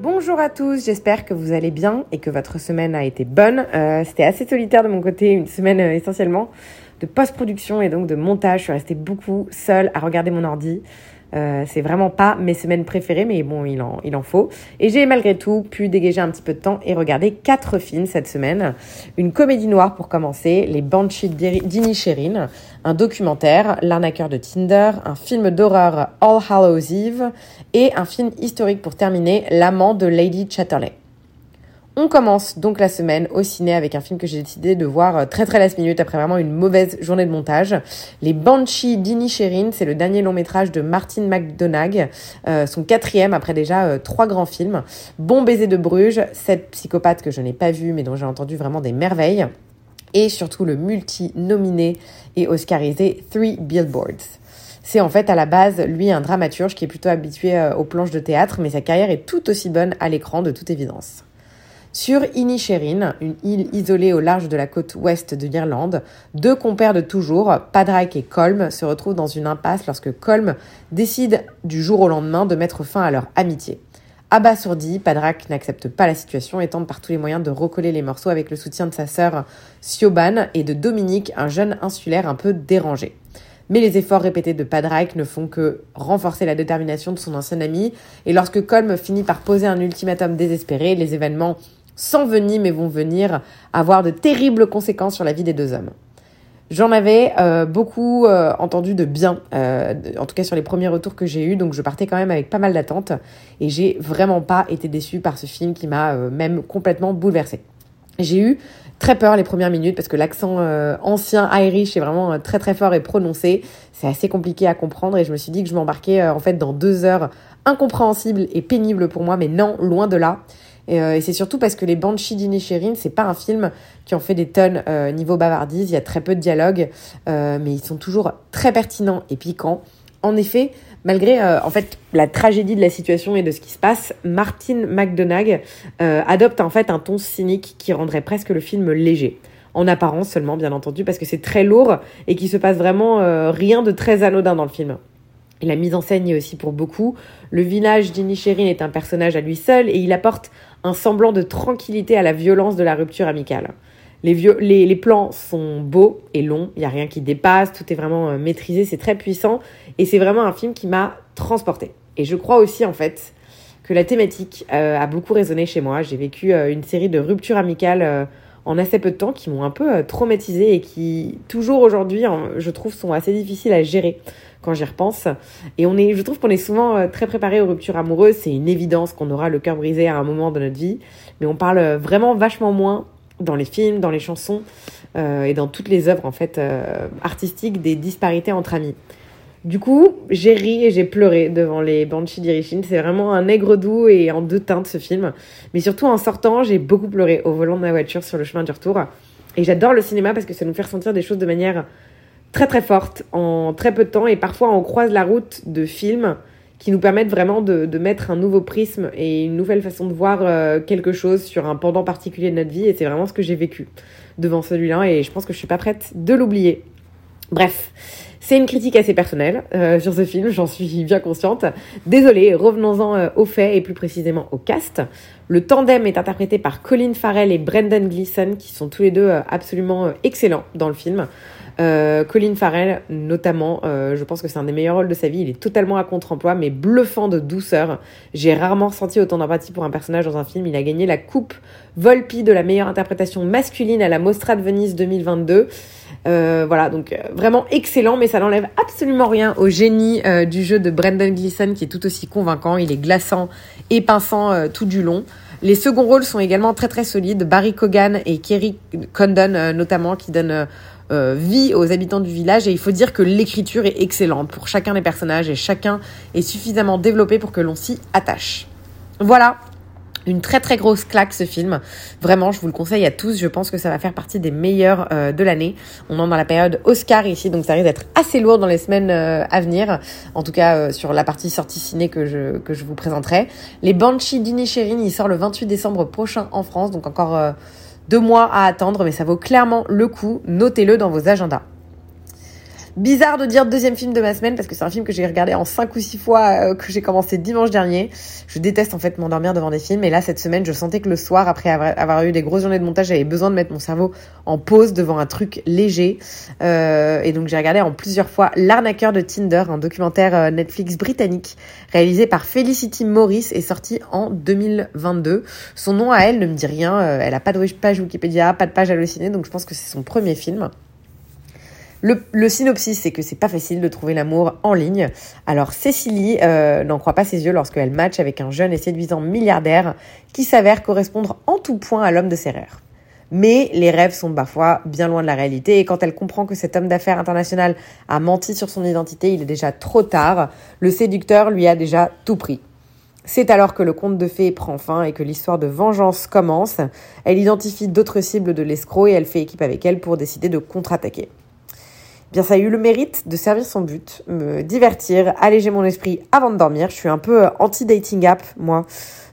Bonjour à tous, j'espère que vous allez bien et que votre semaine a été bonne. Euh, C'était assez solitaire de mon côté, une semaine euh, essentiellement de post-production et donc de montage. Je suis restée beaucoup seule à regarder mon ordi. Euh, c'est vraiment pas mes semaines préférées, mais bon, il en, il en faut. Et j'ai malgré tout pu dégager un petit peu de temps et regarder quatre films cette semaine. Une comédie noire pour commencer, Les Banshees d'Inisherin, un documentaire, L'arnaqueur de Tinder, un film d'horreur, All Hallows Eve, et un film historique pour terminer, L'amant de Lady Chatterley. On commence donc la semaine au ciné avec un film que j'ai décidé de voir euh, très très last minute après vraiment une mauvaise journée de montage. Les Banshees d'Inisherin, c'est le dernier long métrage de Martin McDonagh, euh, son quatrième après déjà euh, trois grands films. Bon baiser de Bruges, Sept psychopathes que je n'ai pas vu mais dont j'ai entendu vraiment des merveilles. Et surtout le multi-nominé et oscarisé Three Billboards. C'est en fait à la base, lui, un dramaturge qui est plutôt habitué euh, aux planches de théâtre, mais sa carrière est tout aussi bonne à l'écran de toute évidence. Sur Inisherin, une île isolée au large de la côte ouest de l'Irlande, deux compères de toujours, Padraig et Colm, se retrouvent dans une impasse lorsque Colm décide du jour au lendemain de mettre fin à leur amitié. Abasourdi, Padraig n'accepte pas la situation et tente par tous les moyens de recoller les morceaux avec le soutien de sa sœur Siobhan et de Dominique, un jeune insulaire un peu dérangé. Mais les efforts répétés de Padraig ne font que renforcer la détermination de son ancien ami, et lorsque Colm finit par poser un ultimatum désespéré, les événements s'enveniment et vont venir avoir de terribles conséquences sur la vie des deux hommes. J'en avais euh, beaucoup euh, entendu de bien, euh, en tout cas sur les premiers retours que j'ai eus, donc je partais quand même avec pas mal d'attentes, et j'ai vraiment pas été déçue par ce film qui m'a même complètement bouleversée. J'ai eu très peur les premières minutes parce que l'accent ancien Irish est vraiment très très fort et prononcé. C'est assez compliqué à comprendre et je me suis dit que je m'embarquais en fait dans deux heures incompréhensibles et pénibles pour moi, mais non, loin de là. Et, euh, et c'est surtout parce que les Banshees d'Inisherin, c'est pas un film qui en fait des tonnes euh, niveau bavardise. Il y a très peu de dialogue, euh, mais ils sont toujours très pertinents et piquants. En effet, malgré en fait la tragédie de la situation et de ce qui se passe, Martin McDonagh adopte en fait un ton cynique qui rendrait presque le film léger. En apparence seulement, bien entendu, parce que c'est très lourd et qu'il se passe vraiment rien de très anodin dans le film. Et la mise en scène est aussi pour beaucoup. Le village d'Inisherin est un personnage à lui seul et il apporte un semblant de tranquillité à la violence de la rupture amicale. Les, vieux- les, les plans sont beaux et longs, il n'y a rien qui dépasse, tout est vraiment euh, maîtrisé, c'est très puissant et c'est vraiment un film qui m'a transporté. Et je crois aussi en fait que la thématique euh, a beaucoup résonné chez moi. J'ai vécu euh, une série de ruptures amicales euh, en assez peu de temps qui m'ont un peu euh, traumatisée et qui toujours aujourd'hui, je trouve, sont assez difficiles à gérer quand j'y repense. Et on est, je trouve qu'on est souvent euh, très préparé aux ruptures amoureuses. C'est une évidence qu'on aura le cœur brisé à un moment de notre vie, mais on parle euh, vraiment vachement moins dans les films, dans les chansons euh, et dans toutes les œuvres en fait artistiques des disparités entre amis. Du coup, j'ai ri et j'ai pleuré devant les Banshees d'Irishin. C'est vraiment un aigre doux et en deux teintes ce film. Mais surtout en sortant, j'ai beaucoup pleuré au volant de ma voiture sur le chemin du retour. Et j'adore le cinéma parce que ça nous fait ressentir des choses de manière très très forte en très peu de temps. Et parfois, on croise la route de films qui nous permettent vraiment de, de mettre un nouveau prisme et une nouvelle façon de voir euh, quelque chose sur un pendant particulier de notre vie. Et c'est vraiment ce que j'ai vécu devant celui-là. Et je pense que je suis pas prête de l'oublier. Bref, c'est une critique assez personnelle euh, sur ce film, j'en suis bien consciente. Désolée, revenons-en euh, aux faits et plus précisément au cast. Le tandem est interprété par Colin Farrell et Brendan Gleeson, qui sont tous les deux euh, absolument euh, excellents dans le film. Euh, Colin Farrell, notamment, euh, je pense que c'est un des meilleurs rôles de sa vie. Il est totalement à contre-emploi, mais bluffant de douceur. J'ai rarement ressenti autant d'empathie pour un personnage dans un film. Il a gagné la coupe Volpi de la meilleure interprétation masculine à la Mostra de Venise 2022. Euh, voilà, donc vraiment excellent, mais ça n'enlève absolument rien au génie du jeu de Brendan Gleeson qui est tout aussi convaincant. Il est glaçant et pinçant tout du long. Les seconds rôles sont également très très solides. Barry Cogan et Kerry Condon notamment qui donnent euh, vie aux habitants du village et il faut dire que l'écriture est excellente pour chacun des personnages et chacun est suffisamment développé pour que l'on s'y attache. Voilà, Une très très grosse claque ce film. Vraiment, je vous le conseille à tous. Je pense que ça va faire partie des meilleurs euh, de l'année. On est dans la période Oscar ici, donc ça risque d'être assez lourd dans les semaines euh, à venir. En tout cas, sur la partie sortie ciné que je, que je vous présenterai. Les Banshee d'Inisherin, il sort le 28 décembre prochain en France, donc encore deux mois à attendre, mais ça vaut clairement le coup. Notez-le dans vos agendas. Bizarre de dire deuxième film de ma semaine parce que c'est un film que j'ai regardé en cinq ou six fois euh, que j'ai commencé dimanche dernier. Je déteste en fait m'endormir devant des films et là cette semaine je sentais que le soir après avoir, eu des grosses journées de montage j'avais besoin de mettre mon cerveau en pause devant un truc léger euh, et donc j'ai regardé en plusieurs fois L'arnaqueur de Tinder, un documentaire euh, Netflix britannique réalisé par Felicity Morris et sorti en 2022. Son nom à elle ne me dit rien, elle a pas de page Wikipédia, pas de page hallucinée donc je pense que c'est son premier film. Le, synopsis, c'est que c'est pas facile de trouver l'amour en ligne. Alors Cécilie euh, n'en croit pas ses yeux lorsqu'elle match avec un jeune et séduisant milliardaire qui s'avère correspondre en tout point à l'homme de ses rêves. Mais les rêves sont parfois bien loin de la réalité et quand elle comprend que cet homme d'affaires international a menti sur son identité, il est déjà trop tard. Le séducteur lui a déjà tout pris. C'est alors que le conte de fées prend fin et que l'histoire de vengeance commence. Elle identifie d'autres cibles de l'escroc et elle fait équipe avec elle pour décider de contre-attaquer bien ça a eu le mérite de servir son but, me divertir, alléger mon esprit avant de dormir. Je suis un peu euh, anti-dating app, moi.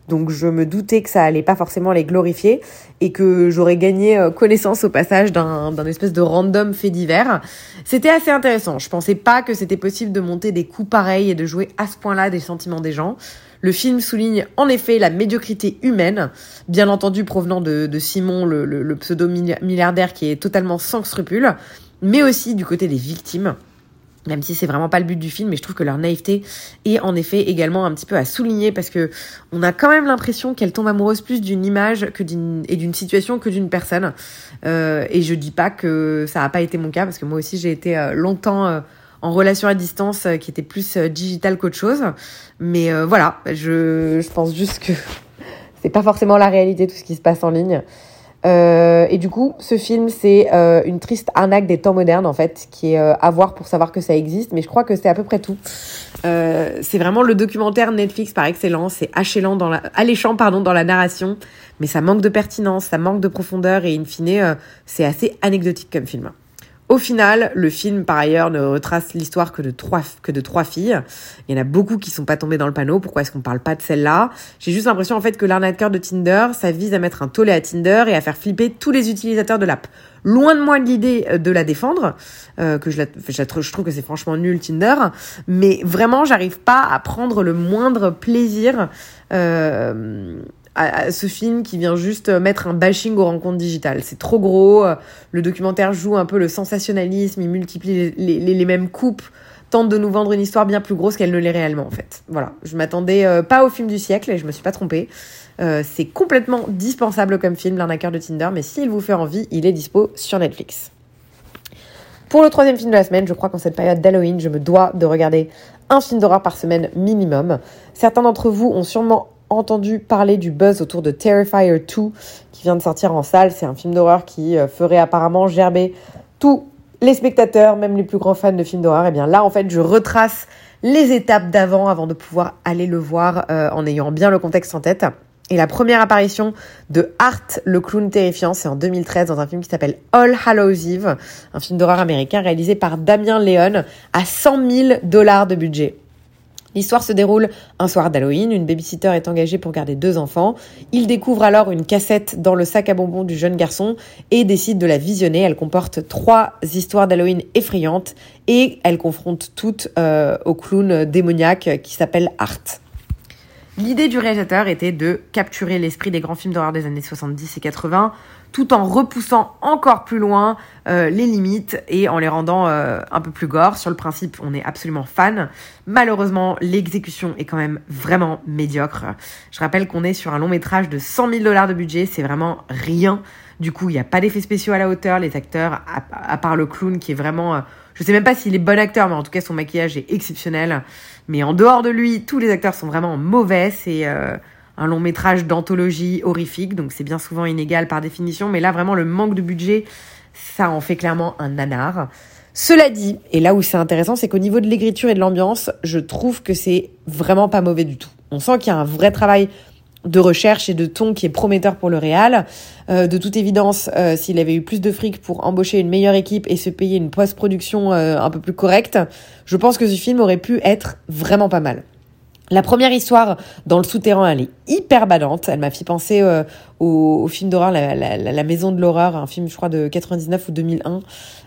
Donc je me doutais que ça allait pas forcément les glorifier et que j'aurais gagné euh, connaissance au passage d'un espèce de random fait divers. C'était assez intéressant. Je pensais pas que c'était possible de monter des coups pareils et de jouer à ce point-là des sentiments des gens. Le film souligne en effet la médiocrité humaine, bien entendu provenant de, Simon, le, le pseudo-milliardaire qui est totalement sans scrupules, mais aussi du côté des victimes même si c'est vraiment pas le but du film, mais je trouve que leur naïveté est en effet également un petit peu à souligner parce que on a quand même l'impression qu'elle tombe amoureuse plus d'une image que d'une et d'une situation que d'une personne. Euh, et je dis pas que ça a pas été mon cas parce que moi aussi j'ai été euh, longtemps euh, en relation à distance qui était plus digital qu'autre chose. Mais voilà, je, je pense juste que c'est pas forcément la réalité tout ce qui se passe en ligne. Euh, et du coup, ce film, c'est euh, une triste arnaque des temps modernes, en fait, qui est euh, à voir pour savoir que ça existe. Mais je crois que c'est à peu près tout. c'est vraiment le documentaire Netflix par excellence. C'est alléchant dans la, alléchant pardon dans la narration, mais ça manque de pertinence, ça manque de profondeur et in fine, c'est assez anecdotique comme film. Au final, le film, par ailleurs, ne retrace l'histoire que de trois, que de trois filles. Il y en a beaucoup qui sont pas tombées dans le panneau. Pourquoi est-ce qu'on parle pas de celle-là? J'ai juste l'impression, en fait, que l'arnaqueur de Tinder, ça vise à mettre un tollé à Tinder et à faire flipper tous les utilisateurs de l'app. Loin de moi l'idée euh, de la défendre, euh, que je, la, je, trouve que c'est franchement nul Tinder, mais vraiment, j'arrive pas à prendre le moindre plaisir, euh, à, ce film qui vient juste mettre un bashing aux rencontres digitales. C'est trop gros. Le documentaire joue un peu le sensationnalisme, il multiplie les, mêmes coupes tente de nous vendre une histoire bien plus grosse qu'elle ne l'est réellement en fait. Voilà, je m'attendais euh, pas au film du siècle et je me suis pas trompée. Euh, c'est complètement dispensable comme film, l'arnaqueur de Tinder, mais s'il vous fait envie, il est dispo sur Netflix. Pour le troisième film de la semaine, je crois qu'en cette période d'Halloween, je me dois de regarder un film d'horreur par semaine minimum. Certains d'entre vous ont sûrement entendu parler du buzz autour de Terrifier 2 qui vient de sortir en salle. C'est un film d'horreur qui euh, ferait apparemment gerber tous les spectateurs, même les plus grands fans de films d'horreur. Et eh bien là, en fait, je retrace les étapes d'avant avant de pouvoir aller le voir euh, en ayant bien le contexte en tête. Et la première apparition de Art, le clown terrifiant, c'est en 2013 dans un film qui s'appelle All Hallows Eve, un film d'horreur américain réalisé par Damien Leon à 100 000 dollars de budget. L'histoire se déroule un soir d'Halloween, une babysitter est engagée pour garder deux enfants. Il découvre alors une cassette dans le sac à bonbons du jeune garçon et décide de la visionner. Elle comporte trois histoires d'Halloween effrayantes et elle confronte toutes euh, au clown démoniaque qui s'appelle Art. L'idée du réalisateur était de capturer l'esprit des grands films d'horreur des années 70 et 80 tout en repoussant encore plus loin euh, les limites et en les rendant euh, un peu plus gore. Sur le principe, on est absolument fan. Malheureusement, l'exécution est quand même vraiment médiocre. Je rappelle qu'on est sur un long métrage de 100 000 dollars de budget, c'est vraiment rien. Du coup, il n'y a pas d'effets spéciaux à la hauteur. Les acteurs, à, part le clown qui est vraiment... Euh, je sais même pas s'il est bon acteur, mais en tout cas, son maquillage est exceptionnel. Mais en dehors de lui, tous les acteurs sont vraiment mauvais. C'est un long métrage d'anthologie horrifique, donc c'est bien souvent inégal par définition, mais là vraiment le manque de budget, ça en fait clairement un nanar. Cela dit, et là où c'est intéressant, c'est qu'au niveau de l'écriture et de l'ambiance, je trouve que c'est vraiment pas mauvais du tout. On sent qu'il y a un vrai travail de recherche et de ton qui est prometteur pour le Real. Euh, de toute évidence, euh, s'il avait eu plus de fric pour embaucher une meilleure équipe et se payer une post-production euh, un peu plus correcte, je pense que ce film aurait pu être vraiment pas mal. La première histoire dans le souterrain, elle est hyper badante. Elle m'a fait penser euh, au, film d'horreur la, la, Maison de l'horreur, un film je crois de 99 ou 2001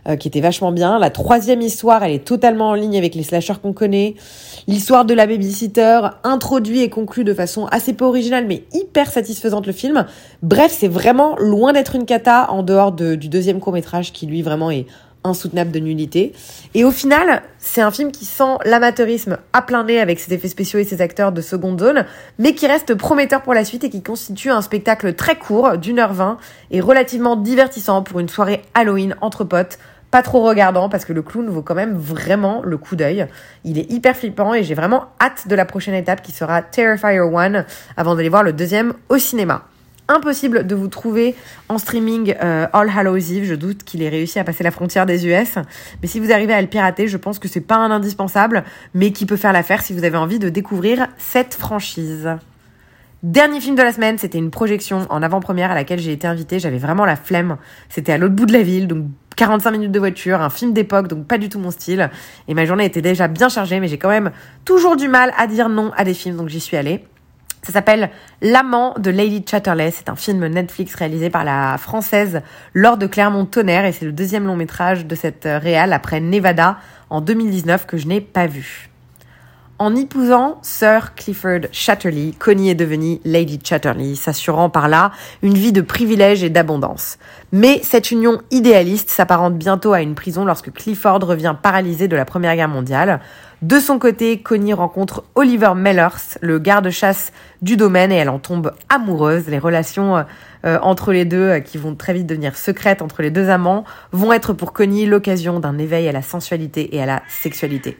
euh, qui était vachement bien. La troisième histoire, elle est totalement en ligne avec les slashers qu'on connaît. L'histoire de la babysitter introduit et conclut de façon assez peu originale mais hyper satisfaisante le film. Bref, c'est vraiment loin d'être une cata en dehors de, du deuxième court métrage qui lui vraiment est insoutenable de nullité. Et au final, c'est un film qui sent l'amateurisme à plein nez avec ses effets spéciaux et ses acteurs de seconde zone, mais qui reste prometteur pour la suite et qui constitue un spectacle très court, d'une heure vingt, et relativement divertissant pour une soirée Halloween entre potes, pas trop regardant parce que le clown vaut quand même vraiment le coup d'œil. Il est hyper flippant et j'ai vraiment hâte de la prochaine étape qui sera Terrifier One avant d'aller voir le deuxième au cinéma impossible de vous trouver en streaming euh, All Hallows Eve. Je doute qu'il ait réussi à passer la frontière des US. Mais si vous arrivez à le pirater, je pense que c'est pas un indispensable, mais qui peut faire l'affaire si vous avez envie de découvrir cette franchise. Dernier film de la semaine, c'était une projection en avant-première à laquelle j'ai été invitée. J'avais vraiment la flemme. C'était à l'autre bout de la ville, donc 45 minutes de voiture, un film d'époque, donc pas du tout mon style. Et ma journée était déjà bien chargée, mais j'ai quand même toujours du mal à dire non à des films, donc j'y suis allée. Ça s'appelle L'amant de Lady Chatterley. C'est un film Netflix réalisé par la française Laure de Clermont-Tonnerre et c'est le deuxième long métrage de cette réale après Nevada en 2019 que je n'ai pas vu. En épousant Sir Clifford Chatterley, Connie est devenue Lady Chatterley, s'assurant par là une vie de privilèges et d'abondance. Mais cette union idéaliste s'apparente bientôt à une prison lorsque Clifford revient paralysé de la Première Guerre mondiale. De son côté, Connie rencontre Oliver Mellers, le garde-chasse du domaine, et elle en tombe amoureuse. Les relations euh, entre les deux, euh, qui vont très vite devenir secrètes entre les deux amants, vont être pour Connie l'occasion d'un éveil à la sensualité et à la sexualité.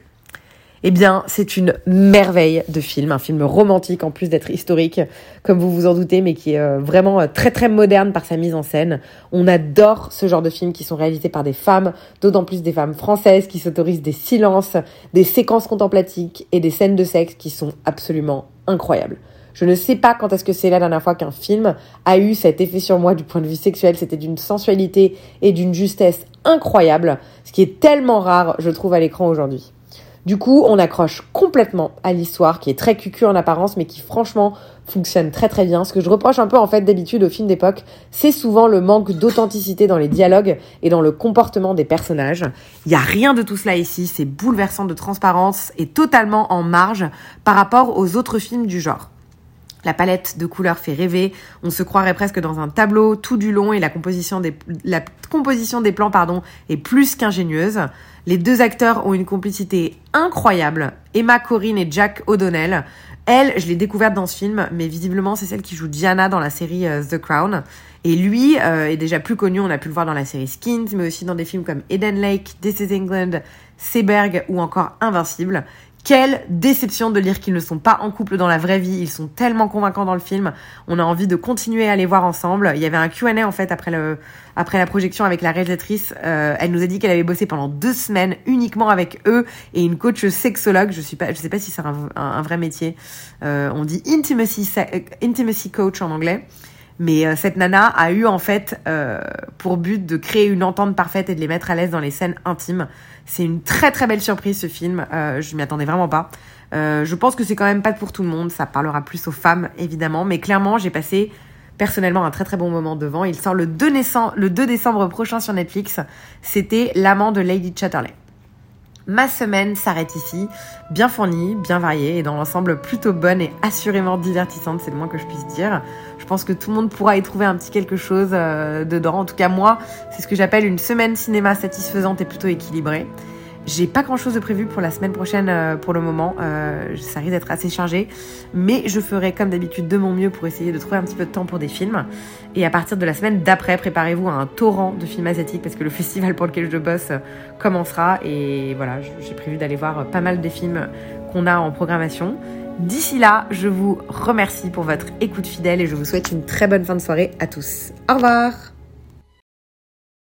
Eh bien, c'est une merveille de film, un film romantique en plus d'être historique, comme vous vous en doutez, mais qui est euh, vraiment euh, très très moderne par sa mise en scène. On adore ce genre de films qui sont réalisés par des femmes, d'autant plus des femmes françaises qui s'autorisent des silences, des séquences contemplatiques et des scènes de sexe qui sont absolument incroyables. Je ne sais pas quand est-ce que c'est la dernière fois qu'un film a eu cet effet sur moi du point de vue sexuel. C'était d'une sensualité et d'une justesse incroyable, ce qui est tellement rare, je trouve, à l'écran aujourd'hui. Du coup, on accroche complètement à l'histoire qui est très cucu en apparence, mais qui franchement fonctionne très très bien. Ce que je reproche un peu en fait d'habitude aux films d'époque, c'est souvent le manque d'authenticité dans les dialogues et dans le comportement des personnages. Il n'y a rien de tout cela ici, c'est bouleversant de transparence et totalement en marge par rapport aux autres films du genre. La palette de couleurs fait rêver, on se croirait presque dans un tableau tout du long et la composition des, la composition des plans pardon, est plus qu'ingénieuse. Les deux acteurs ont une complicité incroyable, Emma Corrin et Jack O'Donnell. Elle, je l'ai découverte dans ce film, mais visiblement c'est celle qui joue Diana dans la série euh, The Crown. Et lui euh, est déjà plus connu, on a pu le voir dans la série Skins, mais aussi dans des films comme Eden Lake, This is England, Seberg ou encore Invincible. Quelle déception de lire qu'ils ne sont pas en couple dans la vraie vie. Ils sont tellement convaincants dans le film. On a envie de continuer à les voir ensemble. Il y avait un Q&A en fait après le après la projection avec la réalisatrice. Euh, elle nous a dit qu'elle avait bossé pendant deux semaines uniquement avec eux et une coach sexologue. Je suis pas, je sais pas si c'est un, un, vrai métier. Euh, on dit intimacy intimacy coach en anglais. Mais euh, cette nana a eu en fait euh, pour but de créer une entente parfaite et de les mettre à l'aise dans les scènes intimes. C'est une très très belle surprise ce film. Euh, je m'y attendais vraiment pas. Euh, je pense que c'est quand même pas pour tout le monde. Ça parlera plus aux femmes évidemment, mais clairement j'ai passé personnellement un très très bon moment devant. Il sort le 2, décembre, le 2 décembre prochain sur Netflix. C'était L'amant de Lady Chatterley. Ma semaine s'arrête ici, bien fournie, bien variée et dans l'ensemble plutôt bonne et assurément divertissante, c'est le moins que je puisse dire. Je pense que tout le monde pourra y trouver un petit quelque chose euh, dedans. En tout cas, moi, c'est ce que j'appelle une semaine cinéma satisfaisante et plutôt équilibrée. J'ai pas grand chose de prévu pour la semaine prochaine euh, pour le moment. Euh, ça risque d'être assez chargé. Mais je ferai comme d'habitude de mon mieux pour essayer de trouver un petit peu de temps pour des films. Et à partir de la semaine d'après, préparez-vous à un torrent de films asiatiques parce que le festival pour lequel je bosse euh, commencera. Et voilà, j'ai prévu d'aller voir pas mal des films qu'on a en programmation. D'ici là, je vous remercie pour votre écoute fidèle et je vous souhaite une très bonne fin de soirée à tous. Au revoir